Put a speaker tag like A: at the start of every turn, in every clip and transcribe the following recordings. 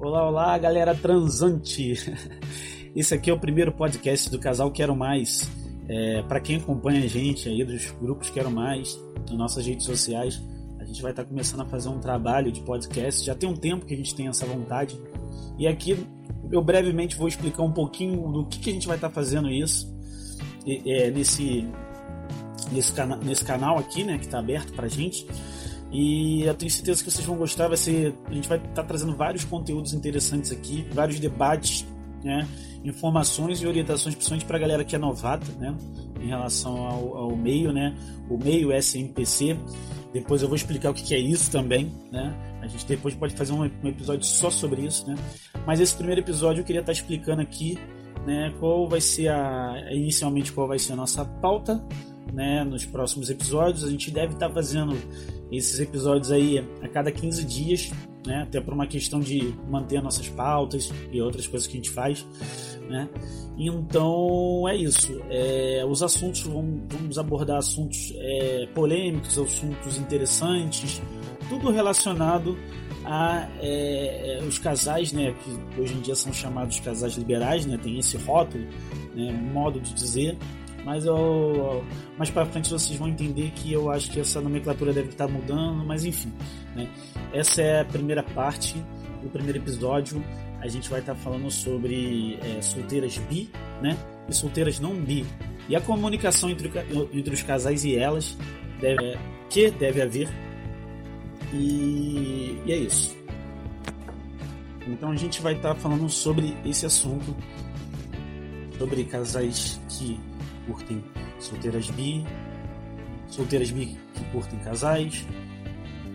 A: Olá, olá, galera transante. Esse aqui é o primeiro podcast do casal Quero Mais. É, para quem acompanha a gente aí dos grupos Quero Mais, nas nossas redes sociais, a gente vai estar tá começando a fazer um trabalho de podcast. Já tem um tempo que a gente tem essa vontade. E aqui eu brevemente vou explicar um pouquinho do que, que a gente vai estar tá fazendo isso é, nesse, nesse, cana nesse canal aqui, né, que está aberto para gente. E eu tenho certeza que vocês vão gostar. Vai ser, a gente vai estar tá trazendo vários conteúdos interessantes aqui, vários debates, né, informações e orientações, principalmente para a galera que é novata, né, em relação ao, ao, meio, né, o meio SMPC. Depois eu vou explicar o que, é isso também, né. A gente depois pode fazer um, um episódio só sobre isso, né. Mas esse primeiro episódio eu queria estar tá explicando aqui, né, qual vai ser a inicialmente qual vai ser a nossa pauta, né, nos próximos episódios. A gente deve estar fazendo esses episódios aí a cada 15 dias, né? Até por uma questão de manter nossas pautas e outras coisas que a gente faz, né? Então é isso. É, os assuntos vamos, vamos abordar assuntos é, polêmicos, assuntos interessantes, tudo relacionado a é, é os casais, né? Que hoje em dia são chamados casais liberais, né? Tem esse rótulo, né? modo de dizer mas eu, mais para frente vocês vão entender que eu acho que essa nomenclatura deve estar mudando, mas enfim. Né? Essa é a primeira parte do primeiro episódio. A gente vai estar falando sobre é, solteiras bi né? e solteiras não bi. E a comunicação entre, entre os casais e elas deve, é, que deve haver. E, e é isso. Então a gente vai estar falando sobre esse assunto, sobre casais que curtem solteiras bi, solteiras bi que curtem casais,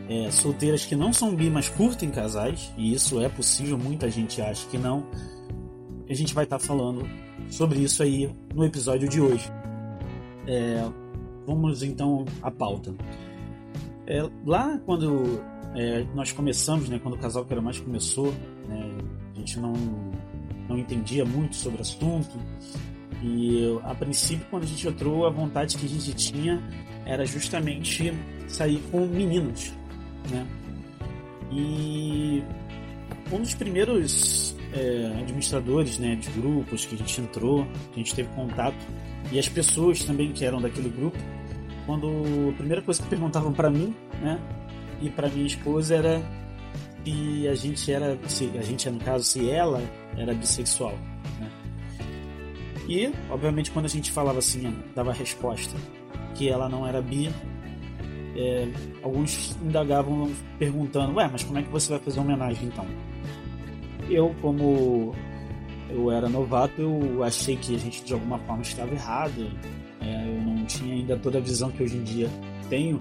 A: é, solteiras que não são bi, mas curtem casais, e isso é possível, muita gente acha que não. A gente vai estar tá falando sobre isso aí no episódio de hoje. É, vamos então à pauta. É, lá quando é, nós começamos, né, quando o Casal Quero Mais começou, né, a gente não, não entendia muito sobre o assunto, e a princípio, quando a gente entrou, a vontade que a gente tinha era justamente sair com meninos, né? E um dos primeiros é, administradores né, de grupos que a gente entrou, que a gente teve contato, e as pessoas também que eram daquele grupo, quando a primeira coisa que perguntavam para mim, né, e para minha esposa era se a gente era, se a gente no caso, se ela era bissexual. E, obviamente, quando a gente falava assim, dava a resposta que ela não era bi, é, alguns indagavam perguntando: Ué, mas como é que você vai fazer homenagem então? Eu, como eu era novato, eu achei que a gente de alguma forma estava errado. É, eu não tinha ainda toda a visão que hoje em dia tenho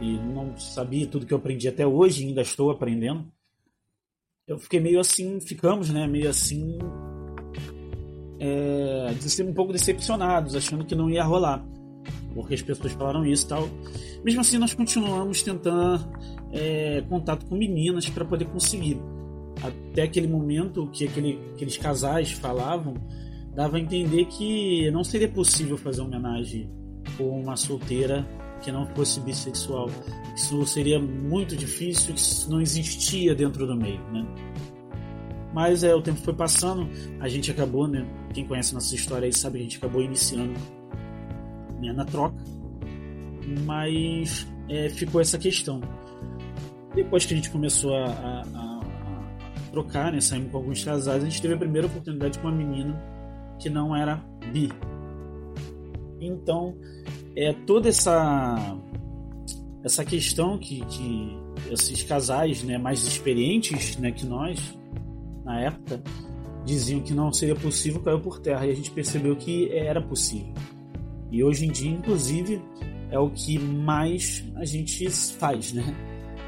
A: e não sabia tudo que eu aprendi até hoje, ainda estou aprendendo. Eu fiquei meio assim, ficamos, né, meio assim é, um pouco decepcionados, achando que não ia rolar, porque as pessoas falaram isso e tal. Mesmo assim, nós continuamos tentando é, contato com meninas para poder conseguir. Até aquele momento que aquele, aqueles casais falavam, dava a entender que não seria possível fazer homenagem com uma solteira que não fosse bissexual. Isso seria muito difícil, isso não existia dentro do meio, né? Mas é, o tempo foi passando, a gente acabou, né? Quem conhece nossa história aí sabe que a gente acabou iniciando né, na troca. Mas é, ficou essa questão. Depois que a gente começou a, a, a, trocar, né? Saímos com alguns casais, a gente teve a primeira oportunidade com uma menina que não era bi. Então, é toda essa essa questão que, que esses casais né, mais experientes né, que nós na época, diziam que não seria possível, caiu por terra e a gente percebeu que era possível. E hoje em dia, inclusive, é o que mais a gente faz, né?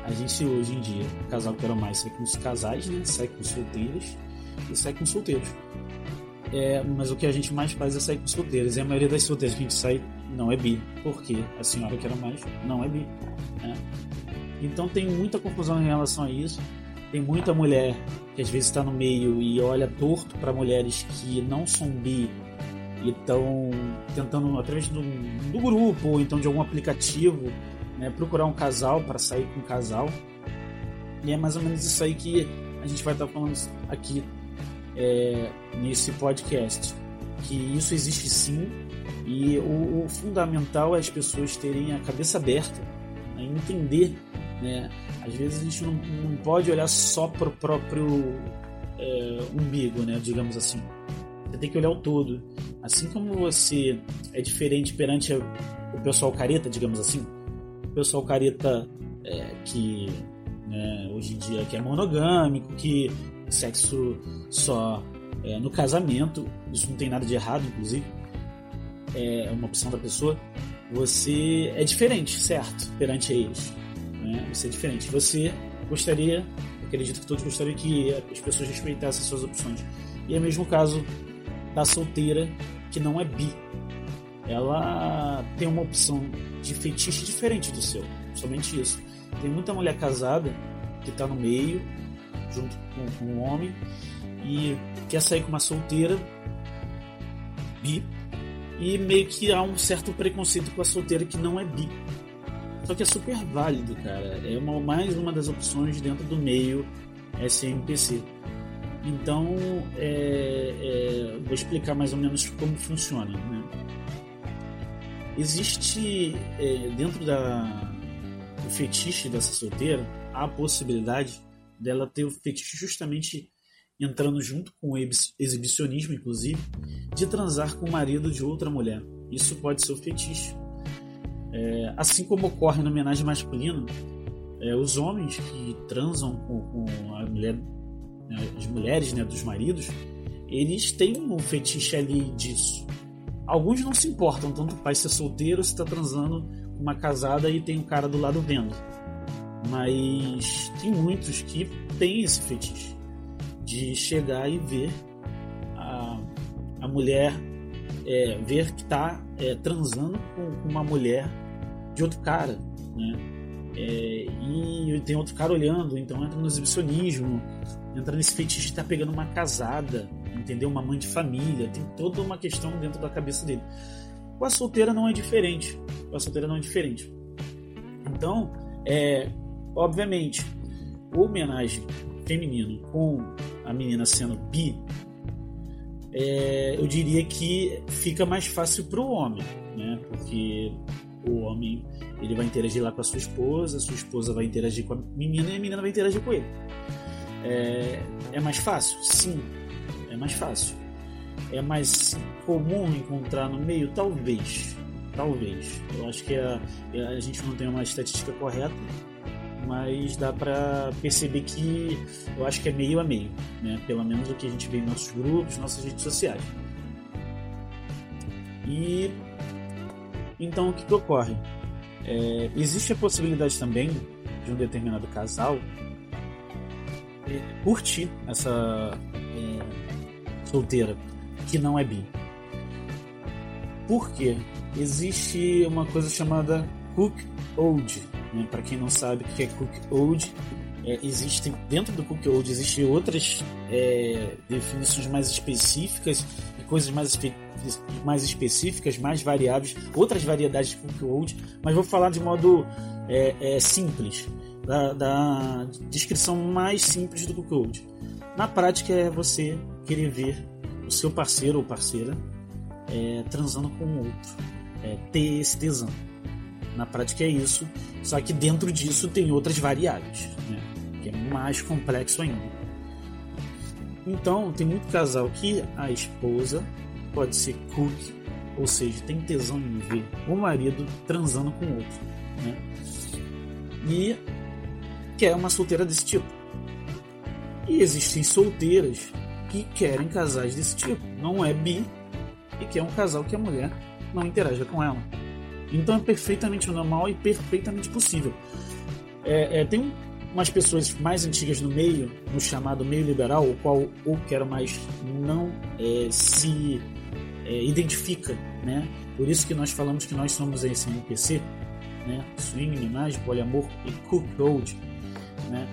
A: A gente hoje em dia, o casal que era mais sai com os casais, né? Sai com solteiros e sai com solteiros. É, mas o que a gente mais faz é sair com solteiros. E a maioria das solteiras que a gente sai não é bi. Porque a senhora que era mais não é bi. Né? Então tem muita confusão em relação a isso. Tem muita mulher que às vezes está no meio e olha torto para mulheres que não são bi e estão tentando, através do, do, grupo ou então de algum aplicativo, né, procurar um casal para sair com um casal. E é mais ou menos isso aí que a gente vai estar falando aqui é, nesse podcast. Que isso existe sim, e o, o, fundamental é as pessoas terem a cabeça aberta, a entender. Né? Às vezes a gente não, não pode olhar só para o próprio é, umbigo, né? digamos assim. Você tem que olhar o todo. Assim como você é diferente perante o pessoal careta, digamos assim, o pessoal careta é, que né, hoje em dia que é monogâmico, que sexo só é, no casamento, isso não tem nada de errado, inclusive, é uma opção da pessoa, você é diferente, certo? Perante eles. Né? Você é diferente. Você gostaria, acredito que todos gostariam que as pessoas respeitassem suas opções. E é o mesmo caso da solteira que não é bi. Ela tem uma opção de fetiche diferente do seu. Somente isso. Tem muita mulher casada que está no meio, junto com, com um homem, e quer sair com uma solteira bi, e meio que há um certo preconceito com a solteira que não é bi. Só que é super válido, cara. É uma, mais uma das opções dentro do meio SMPC. Então, é, é, vou explicar mais ou menos como funciona. Né? Existe é, dentro da, do fetiche dessa solteira a possibilidade dela ter o fetiche justamente entrando junto com o exibicionismo, inclusive, de transar com o marido de outra mulher. Isso pode ser o fetiche. É, assim como ocorre na homenagem masculina, é, os homens que transam com, com a mulher, né, as mulheres né, dos maridos, eles têm um fetiche ali disso. Alguns não se importam, tanto pai ser solteiro, se está transando com uma casada e tem um cara do lado vendo. Mas tem muitos que têm esse fetiche de chegar e ver a, a mulher, é, ver que está é, transando com, uma mulher de outro cara, né? É, e tem outro cara olhando, então entra no exibicionismo, entra nesse fetiche de estar tá pegando uma casada, entendeu? Uma mãe de família, tem toda uma questão dentro da cabeça dele. Com a solteira não é diferente. Com a solteira não é diferente. Então, é, obviamente, o homenagem feminino com a menina sendo bi, é, eu diria que fica mais fácil para o homem, né? Porque o homem ele vai interagir lá com a sua esposa, a sua esposa vai interagir com a menina e a menina vai interagir com ele. É, é mais fácil? Sim, é mais fácil. É mais comum encontrar no meio? Talvez. Talvez. Eu acho que a, a gente não tem uma estatística correta, mas dá para perceber que eu acho que é meio a meio, né? Pelo menos o que a gente vê em nossos grupos, nossas redes sociais. E então o que, que ocorre? É, existe a possibilidade também de um determinado casal é, curtir essa é, solteira que não é bi. Por quê? Existe uma coisa chamada cook old, né? Para quem não sabe o que é Cook Old, é, existem dentro do Cook Old existem outras é, definições mais específicas e coisas mais, espe mais específicas, mais variáveis, outras variedades de Cook Old, mas vou falar de modo é, é, simples, da, da, descrição mais simples do Cook Old. Na prática é você querer ver o seu parceiro ou parceira é, transando com o outro, é, ter esse tesão. Na prática é isso, só que dentro disso tem outras variáveis, né? que é mais complexo ainda. Então, tem muito casal que a esposa pode ser cook, ou seja, tem tesão em ver o marido transando com outro, né? E quer uma solteira desse tipo. E existem solteiras que querem casais desse tipo. Não é bi e quer um casal que a mulher não interaja com ela. Então é perfeitamente normal e perfeitamente possível. É, é, tem umas pessoas mais antigas no meio, no chamado meio liberal, o qual o quero mais não é, se é, identifica, né? Por isso que nós falamos que nós somos esse NPC, né? Swing, homenagem, poliamor e cook road, né?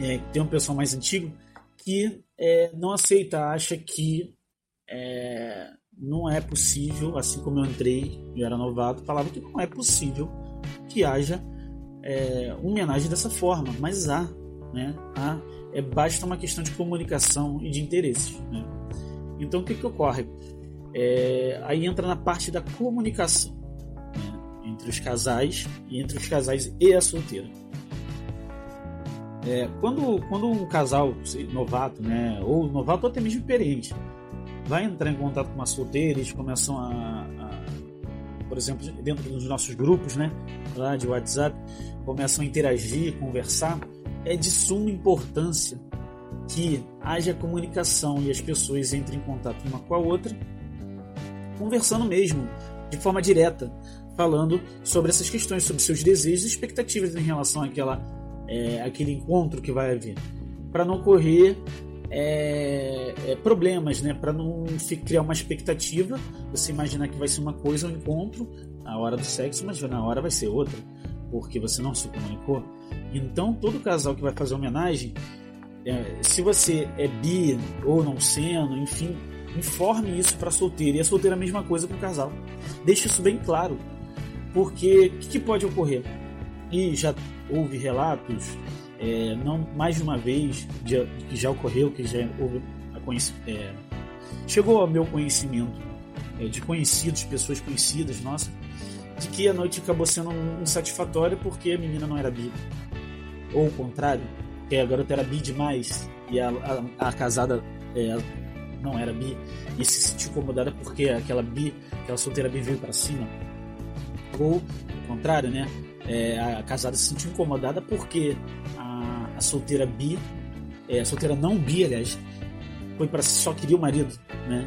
A: É, tem um pessoal mais antigo que é, não aceita, acha que é, não é possível, assim como eu entrei e era novato, falava que não é possível que haja é, homenagem dessa forma, mas há. né? A, é, basta uma questão de comunicação e de interesses. Né? Então o que, que ocorre? É, aí entra na parte da comunicação né? entre os casais e entre os casais e a solteira. É, quando, quando um casal novato, né, ou novato ou até mesmo experiente, vai entrar em contato com uma solteira, eles começam a, a, por exemplo, dentro dos nossos grupos, né, lá de WhatsApp, começam a interagir, conversar, é de suma importância que haja comunicação e as pessoas entrem em contato uma com a outra, conversando mesmo, de forma direta, falando sobre essas questões, sobre seus desejos e expectativas em relação àquela, é, àquele encontro que vai haver, para não correr é, é, problemas, né? Para não criar uma expectativa, você imaginar que vai ser uma coisa, um encontro, a hora do sexo, mas na hora vai ser outra, porque você não se comunicou. Então, todo casal que vai fazer homenagem, é, se você é bi ou não sendo, enfim, informe isso para solteira. E a solteira é a mesma coisa com o casal. Deixe isso bem claro, porque o que, que pode ocorrer? E já houve relatos é, não mais de uma vez que já ocorreu, que já houve é, chegou ao meu conhecimento é, de conhecidos, pessoas conhecidas, nossa, de que a noite acabou sendo insatisfatória porque a menina não era bi. Ou o contrário, que a garota era bi demais e a, a, a casada é, não era bi e se sentiu incomodada porque aquela bi, aquela solteira bi veio para cima. Ou o contrário, né? É, a casada se sentiu incomodada porque a solteira bi, é, solteira não bi, aliás, foi para só queria o marido, né?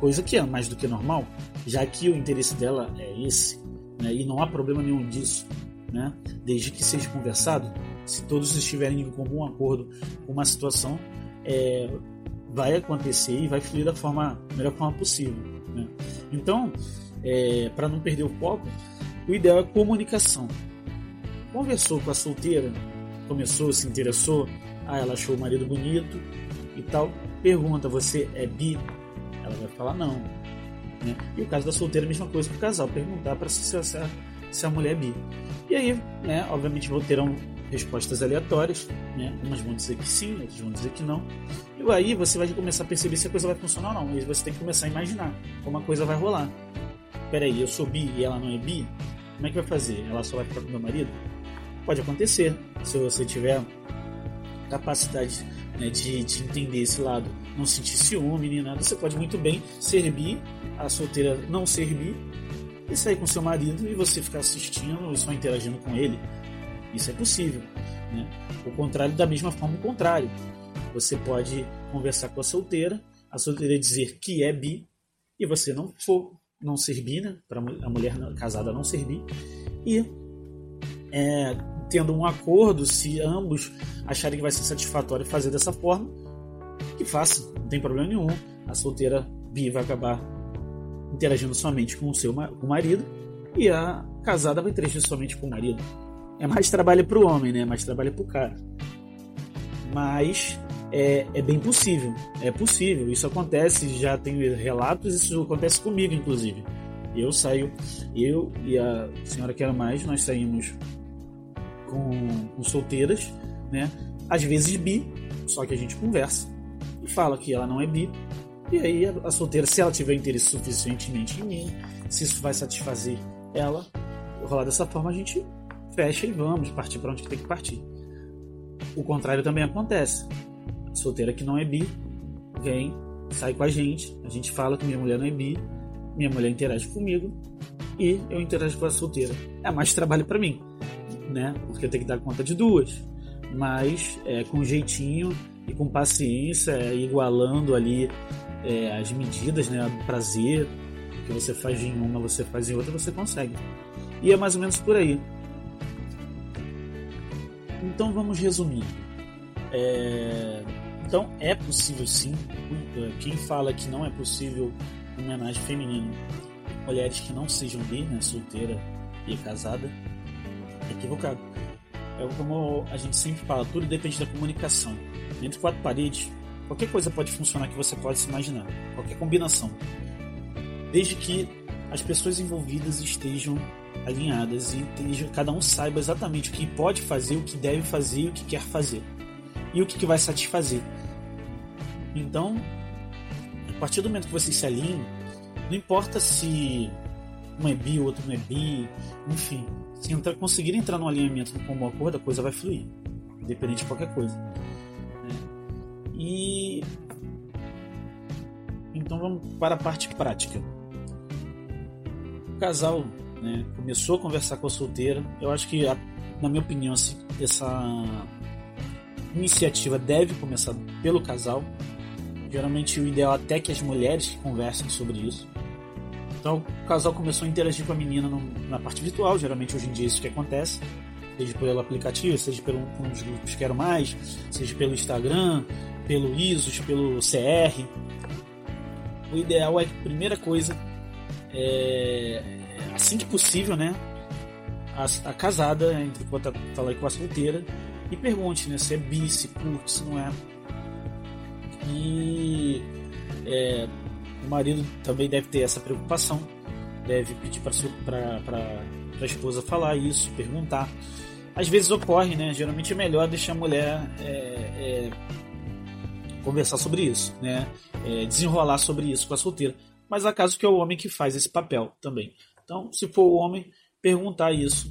A: Coisa que é mais do que normal, já que o interesse dela é esse, né? E não há problema nenhum disso, né? Desde que seja conversado, se todos estiverem em comum acordo com uma situação, é, vai acontecer e vai fluir da forma melhor forma possível, né? Então, é, para não perder o foco, o ideal é comunicação. Conversou com a solteira, começou, se interessou, ah, ela achou o marido bonito e tal. Pergunta, você é bi? Ela vai falar não. Né? E o caso da solteira, a mesma coisa que o casal, perguntar para se, se, se a mulher é bi. E aí, né, obviamente, terão respostas aleatórias, né? Umas vão dizer que sim, outras vão dizer que não. E aí você vai começar a perceber se a coisa vai funcionar ou não. E você tem que começar a imaginar como a coisa vai rolar. Peraí, eu sou bi e ela não é bi? Como é que vai fazer? Ela só vai ficar com meu marido? Pode acontecer, se você tiver capacidade né, de, de, entender esse lado, não sentir ciúme nem nada, você pode muito bem servir a solteira não servir e sair com seu marido e você ficar assistindo e só interagindo com ele. Isso é possível. Né? O contrário, da mesma forma, o contrário. Você pode conversar com a solteira, a solteira dizer que é bi e você não for não servir, né? Para a mulher casada não servir e é, tendo um acordo, se ambos acharem que vai ser satisfatório fazer dessa forma, que faça, não tem problema nenhum. A solteira bi vai acabar interagindo somente com o seu com o marido e a casada vai interagir somente com o marido. É mais trabalho para o homem, né? Mais trabalho para o cara. Mas é, é, bem possível. É possível. Isso acontece. Já tenho relatos. Isso acontece comigo, inclusive. Eu saio, eu e a senhora Quero Mais, nós saímos com, com solteiras, né? Às vezes bi, só que a gente conversa e fala que ela não é bi. E aí a, solteira, se ela tiver interesse suficientemente em mim, se isso vai satisfazer ela, rolar dessa forma a gente fecha e vamos partir para onde tem que partir. O contrário também acontece. A solteira que não é bi vem, sai com a gente, a gente fala que minha mulher não é bi, minha mulher interage comigo e eu interajo com a solteira. É mais trabalho para mim né? Porque tenho que dar conta de duas. Mas é, com jeitinho e com paciência, é, igualando ali é, as medidas, né? Do prazer, o que você faz em uma, você faz em outra, você consegue. E é mais ou menos por aí. Então vamos resumir. É... Então é possível sim. Quem fala que não é possível homenagem feminina, mulheres que não sejam bi, né, solteira e casada, equivocado. É como a gente sempre fala, tudo depende da comunicação. Entre quatro paredes, qualquer coisa pode funcionar que você pode se imaginar, qualquer combinação. Desde que as pessoas envolvidas estejam alinhadas e estejam, cada um saiba exatamente o que pode fazer, o que deve fazer e o que quer fazer. e o que, que vai satisfazer. Então, a partir do momento que vocês se alinham, não importa se um é bi, outro não é bi, enfim, se entrar, conseguir entrar no alinhamento com um acordo, a coisa vai fluir, independente de qualquer coisa. Né? E então vamos para a parte prática. O casal né, começou a conversar com a solteira. Eu acho que, na minha opinião, essa iniciativa deve começar pelo casal. Geralmente o ideal é até que as mulheres conversem sobre isso. Então o casal começou a interagir com a menina no, na parte virtual, geralmente hoje em dia é isso que acontece, seja pelo aplicativo, seja pelo um dos grupos Quero Mais, seja pelo Instagram, pelo ISOS, pelo CR. O ideal é que, primeira coisa, é, assim que possível, né? A, a casada entre falar com a solteira e pergunte, né? Se é bi, se curte, se não é. E é, o marido também deve ter essa preocupação, deve pedir para a esposa falar isso, perguntar. Às vezes ocorre, né? Geralmente é melhor deixar a mulher é, é, conversar sobre isso, né? É, desenrolar sobre isso com a solteira. Mas há casos que é o homem que faz esse papel também. Então, se for o homem, perguntar isso.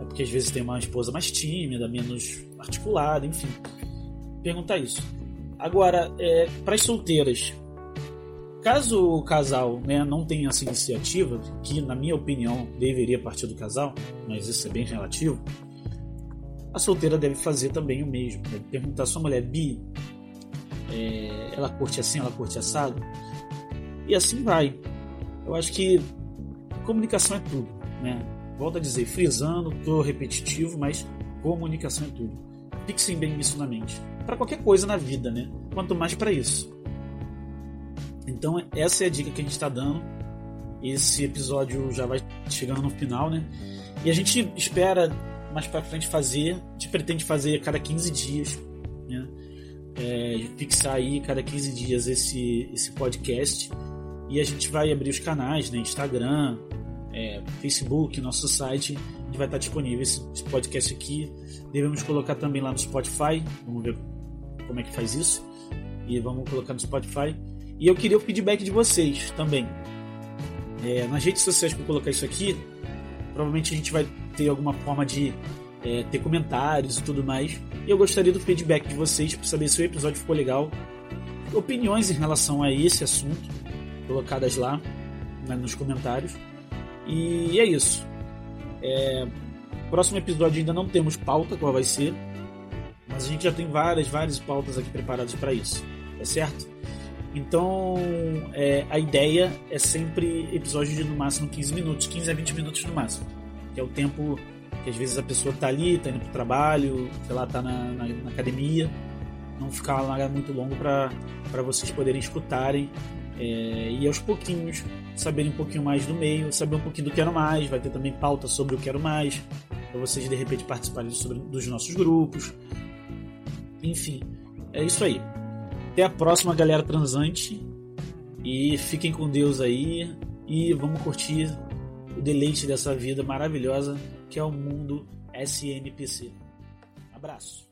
A: É porque às vezes tem uma esposa mais tímida, menos articulada, enfim. Perguntar isso. Agora, é, para as solteiras, Caso o casal né, não tenha essa iniciativa, que na minha opinião deveria partir do casal, mas isso é bem relativo, a solteira deve fazer também o mesmo. Deve perguntar à sua mulher, Bi, é, ela curte assim, ela curte assado? E assim vai. Eu acho que comunicação é tudo, né? Volto a dizer, frisando, tô repetitivo, mas comunicação é tudo. Fixem bem isso na mente. Para qualquer coisa na vida, né? Quanto mais para isso. Então, essa é a dica que a gente está dando. Esse episódio já vai chegando no final, né? E a gente espera mais para frente fazer, a gente pretende fazer a cada 15 dias, né? É, fixar aí cada 15 dias esse, esse podcast. E a gente vai abrir os canais, né? Instagram, é, Facebook, nosso site, vai estar disponível esse, esse podcast aqui. Devemos colocar também lá no Spotify. Vamos ver como é que faz isso. E vamos colocar no Spotify. E eu queria o feedback de vocês também. É, nas redes sociais que eu colocar isso aqui, provavelmente a gente vai ter alguma forma de é, ter comentários e tudo mais. E eu gostaria do feedback de vocês para saber se o episódio ficou legal. Opiniões em relação a esse assunto, colocadas lá né, nos comentários. E é isso. É, próximo episódio ainda não temos pauta, qual vai ser. Mas a gente já tem várias, várias pautas aqui preparadas para isso. Tá certo? Então, é, a ideia é sempre episódio de no máximo 15 minutos, 15 a 20 minutos no máximo. Que é o tempo que às vezes a pessoa está ali, está indo para o trabalho, sei lá, está na, na, na, academia. Não ficar lá muito longo para vocês poderem escutarem é, e aos pouquinhos saberem um pouquinho mais do meio, saber um pouquinho do Quero Mais. Vai ter também pauta sobre o Quero Mais, para vocês de repente participarem sobre, dos nossos grupos. Enfim, é isso aí. Até a próxima, galera transante. E fiquem com Deus aí. E vamos curtir o deleite dessa vida maravilhosa que é o mundo SNPC. Abraço.